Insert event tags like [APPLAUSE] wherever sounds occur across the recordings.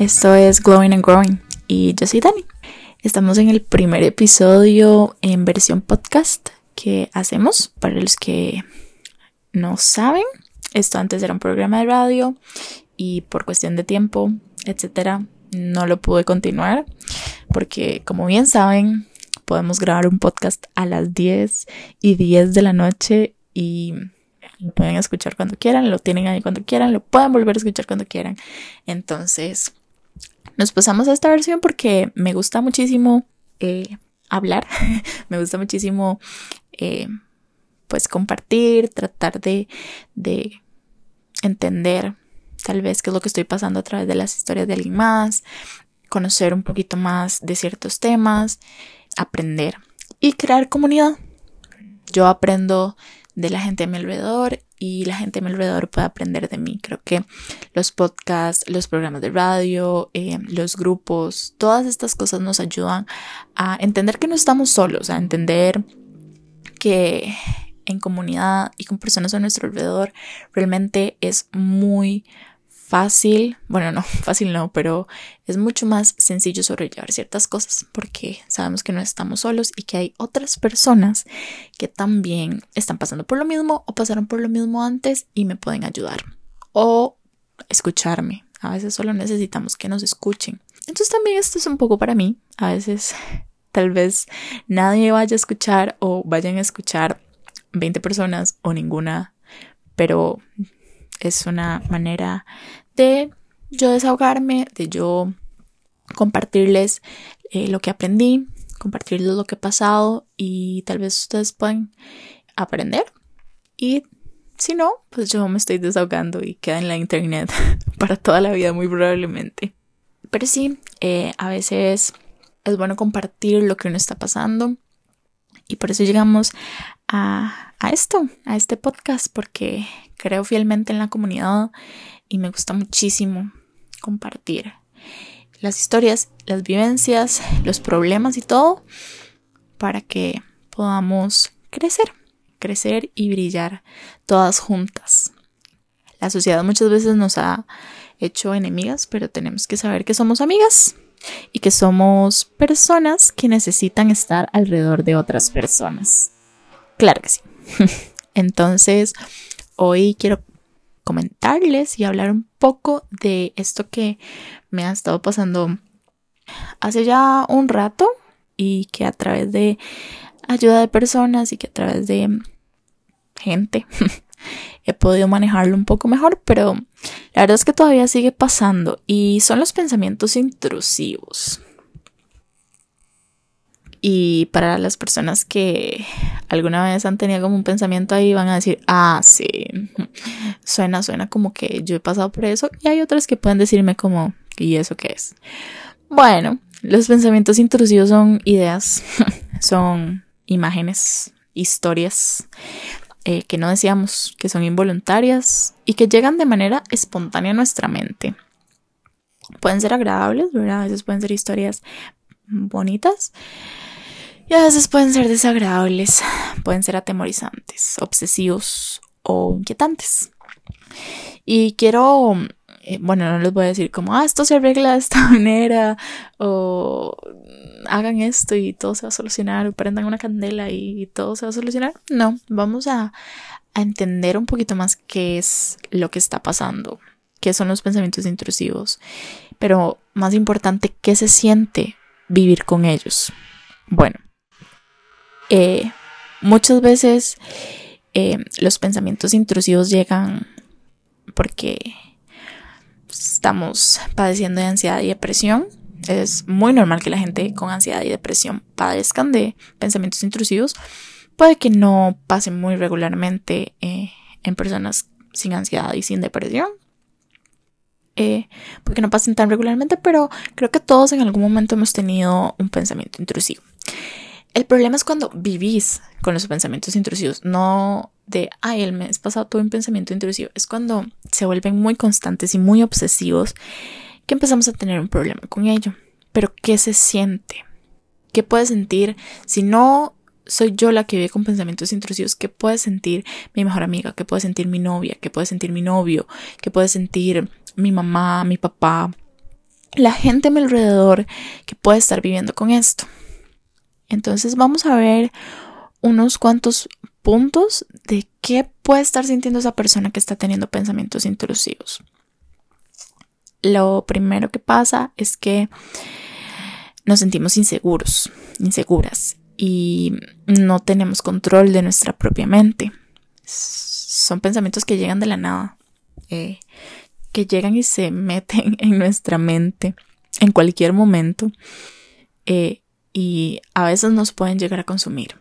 Esto es Glowing and Growing y yo soy Dani. Estamos en el primer episodio en versión podcast que hacemos. Para los que no saben, esto antes era un programa de radio y por cuestión de tiempo, etcétera, no lo pude continuar porque como bien saben, podemos grabar un podcast a las 10 y 10 de la noche y lo pueden escuchar cuando quieran, lo tienen ahí cuando quieran, lo pueden volver a escuchar cuando quieran. Entonces, nos pasamos a esta versión porque me gusta muchísimo eh, hablar, [LAUGHS] me gusta muchísimo eh, pues compartir, tratar de, de entender tal vez qué es lo que estoy pasando a través de las historias de alguien más, conocer un poquito más de ciertos temas, aprender y crear comunidad. Yo aprendo de la gente a mi alrededor y la gente a mi alrededor puede aprender de mí. Creo que los podcasts, los programas de radio, eh, los grupos, todas estas cosas nos ayudan a entender que no estamos solos, a entender que en comunidad y con personas a nuestro alrededor realmente es muy fácil, bueno, no, [LAUGHS] fácil no, pero es mucho más sencillo sobrellevar ciertas cosas porque sabemos que no estamos solos y que hay otras personas que también están pasando por lo mismo o pasaron por lo mismo antes y me pueden ayudar o escucharme. A veces solo necesitamos que nos escuchen. Entonces también esto es un poco para mí. A veces [LAUGHS] tal vez nadie vaya a escuchar o vayan a escuchar 20 personas o ninguna, pero es una manera de yo desahogarme, de yo compartirles eh, lo que aprendí, compartirles lo que he pasado y tal vez ustedes puedan aprender. Y si no, pues yo me estoy desahogando y queda en la internet [LAUGHS] para toda la vida muy probablemente. Pero sí, eh, a veces es bueno compartir lo que uno está pasando. Y por eso llegamos a, esto, a este podcast, porque creo fielmente en la comunidad y me gusta muchísimo compartir las historias, las vivencias, los problemas y todo para que podamos crecer, crecer y brillar todas juntas. La sociedad muchas veces nos ha hecho enemigas, pero tenemos que saber que somos amigas y que somos personas que necesitan estar alrededor de otras personas. Claro que sí. [LAUGHS] Entonces, hoy quiero comentarles y hablar un poco de esto que me ha estado pasando hace ya un rato y que a través de ayuda de personas y que a través de gente [LAUGHS] he podido manejarlo un poco mejor, pero la verdad es que todavía sigue pasando y son los pensamientos intrusivos. Y para las personas que alguna vez han tenido como un pensamiento ahí, van a decir, ah, sí, [LAUGHS] suena, suena como que yo he pasado por eso. Y hay otras que pueden decirme como, ¿y eso qué es? Bueno, los pensamientos intrusivos son ideas, [LAUGHS] son imágenes, historias eh, que no decíamos, que son involuntarias y que llegan de manera espontánea a nuestra mente. Pueden ser agradables, ¿verdad? A veces pueden ser historias bonitas y a veces pueden ser desagradables, pueden ser atemorizantes, obsesivos o inquietantes. Y quiero, eh, bueno, no les voy a decir como, ah, esto se arregla de esta [LAUGHS] manera, o hagan esto y todo se va a solucionar, o prendan una candela y todo se va a solucionar. No, vamos a, a entender un poquito más qué es lo que está pasando, qué son los pensamientos intrusivos, pero más importante, qué se siente vivir con ellos. Bueno, eh, muchas veces eh, los pensamientos intrusivos llegan porque estamos padeciendo de ansiedad y depresión. Es muy normal que la gente con ansiedad y depresión padezcan de pensamientos intrusivos. Puede que no pase muy regularmente eh, en personas sin ansiedad y sin depresión. Porque no pasen tan regularmente, pero creo que todos en algún momento hemos tenido un pensamiento intrusivo. El problema es cuando vivís con los pensamientos intrusivos, no de, ay, el mes pasado tuve un pensamiento intrusivo, es cuando se vuelven muy constantes y muy obsesivos que empezamos a tener un problema con ello. Pero, ¿qué se siente? ¿Qué puede sentir si no soy yo la que vive con pensamientos intrusivos? ¿Qué puede sentir mi mejor amiga? ¿Qué puede sentir mi novia? ¿Qué puede sentir mi novio? ¿Qué puede sentir mi mamá, mi papá? la gente a mi alrededor que puede estar viviendo con esto. Entonces vamos a ver unos cuantos puntos de qué puede estar sintiendo esa persona que está teniendo pensamientos intrusivos. Lo primero que pasa es que nos sentimos inseguros, inseguras y no tenemos control de nuestra propia mente. Son pensamientos que llegan de la nada, eh, que llegan y se [LAUGHS] meten en nuestra mente en cualquier momento eh, y a veces nos pueden llegar a consumir.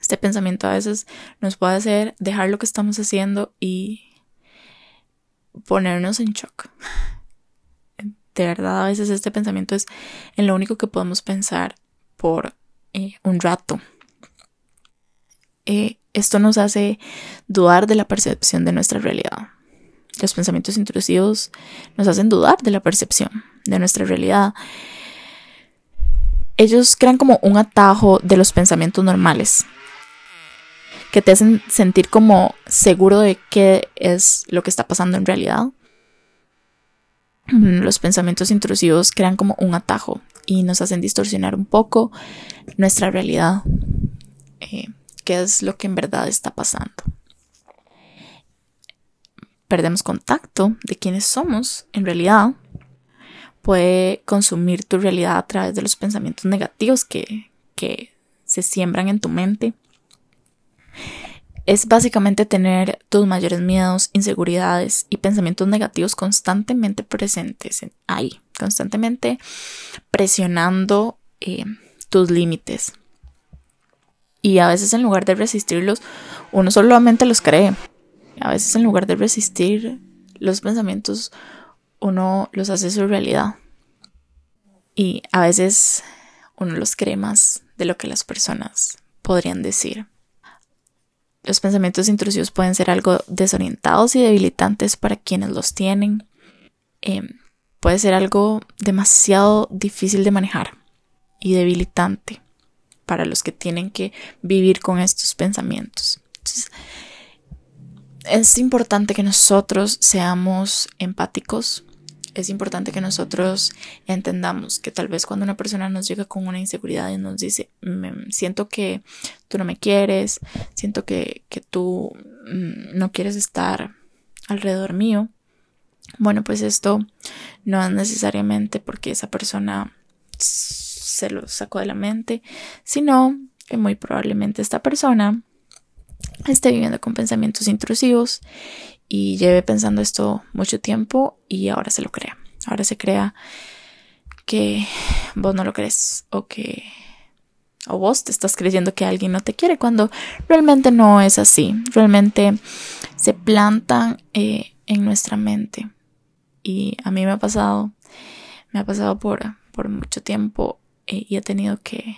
Este pensamiento a veces nos puede hacer dejar lo que estamos haciendo y ponernos en shock. De verdad, a veces este pensamiento es en lo único que podemos pensar por eh, un rato. Eh, esto nos hace dudar de la percepción de nuestra realidad. Los pensamientos intrusivos nos hacen dudar de la percepción de nuestra realidad. Ellos crean como un atajo de los pensamientos normales que te hacen sentir como seguro de qué es lo que está pasando en realidad. Los pensamientos intrusivos crean como un atajo y nos hacen distorsionar un poco nuestra realidad, eh, qué es lo que en verdad está pasando. Perdemos contacto de quiénes somos en realidad. Puede consumir tu realidad a través de los pensamientos negativos que, que se siembran en tu mente es básicamente tener tus mayores miedos, inseguridades y pensamientos negativos constantemente presentes ahí, constantemente presionando eh, tus límites. Y a veces en lugar de resistirlos, uno solamente los cree. A veces en lugar de resistir los pensamientos, uno los hace su realidad. Y a veces uno los cree más de lo que las personas podrían decir. Los pensamientos intrusivos pueden ser algo desorientados y debilitantes para quienes los tienen. Em, puede ser algo demasiado difícil de manejar y debilitante para los que tienen que vivir con estos pensamientos. es importante que nosotros seamos empáticos es importante que nosotros entendamos que tal vez cuando una persona nos llega con una inseguridad y nos dice, siento que tú no me quieres, siento que, que tú mm, no quieres estar alrededor mío, bueno, pues esto no es necesariamente porque esa persona se lo sacó de la mente, sino que muy probablemente esta persona esté viviendo con pensamientos intrusivos y lleve pensando esto mucho tiempo y ahora se lo crea. Ahora se crea que vos no lo crees o que o vos te estás creyendo que alguien no te quiere cuando realmente no es así. Realmente se plantan eh, en nuestra mente. Y a mí me ha pasado, me ha pasado por, por mucho tiempo eh, y he tenido que,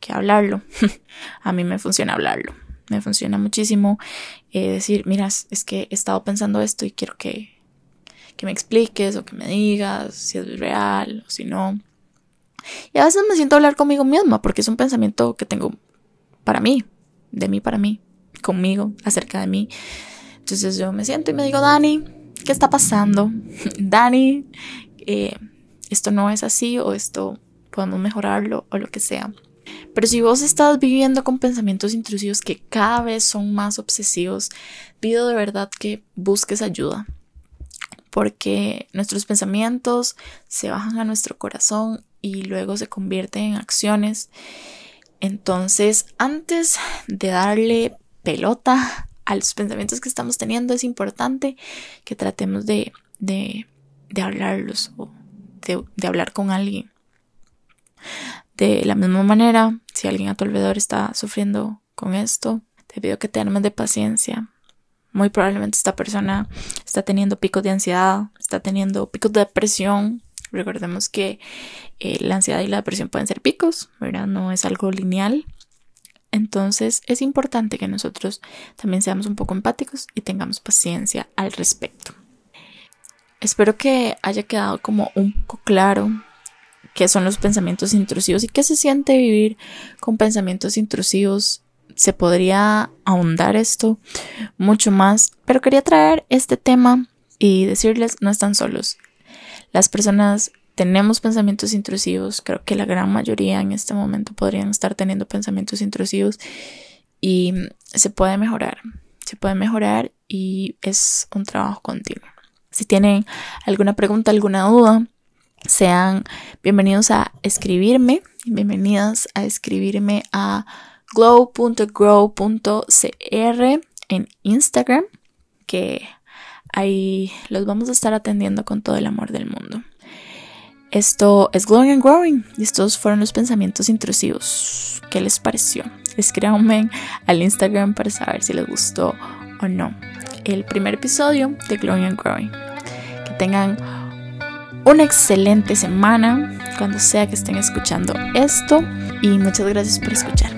que hablarlo. [LAUGHS] a mí me funciona hablarlo me funciona muchísimo eh, decir, mira, es que he estado pensando esto y quiero que, que me expliques o que me digas si es real o si no. Y a veces me siento hablar conmigo misma porque es un pensamiento que tengo para mí, de mí para mí, conmigo, acerca de mí. Entonces yo me siento y me digo, Dani, ¿qué está pasando? [LAUGHS] Dani, eh, esto no es así o esto podemos mejorarlo o lo que sea. Pero si vos estás viviendo con pensamientos intrusivos que cada vez son más obsesivos, pido de verdad que busques ayuda. Porque nuestros pensamientos se bajan a nuestro corazón y luego se convierten en acciones. Entonces, antes de darle pelota a los pensamientos que estamos teniendo, es importante que tratemos de, de, hablarlos o de hablar con alguien. De la misma manera, si alguien a tu alrededor está sufriendo con esto, te pido que te armes de paciencia. Muy probablemente esta persona está teniendo picos de ansiedad, está teniendo picos de depresión. Recordemos que eh, la ansiedad y la depresión pueden ser picos, ¿verdad? No es algo lineal. Entonces es importante que nosotros también seamos un poco empáticos y tengamos paciencia al respecto. Espero que haya quedado como un poco claro qué son los pensamientos intrusivos y qué se siente vivir con pensamientos intrusivos. Se podría ahondar esto mucho más, pero quería traer este tema y decirles no están solos. Las personas tenemos pensamientos intrusivos, creo que la gran mayoría en este momento podrían estar teniendo pensamientos intrusivos y se puede mejorar, se puede mejorar y es un trabajo continuo. Si tienen alguna pregunta, alguna duda, sean bienvenidos a escribirme, bienvenidas a escribirme a glow.grow.cr en Instagram, que ahí los vamos a estar atendiendo con todo el amor del mundo. Esto es Glowing and Growing y estos fueron los pensamientos intrusivos. ¿Qué les pareció? Escríbanme al Instagram para saber si les gustó o no. El primer episodio de Glowing and Growing. Que tengan una excelente semana cuando sea que estén escuchando esto y muchas gracias por escuchar.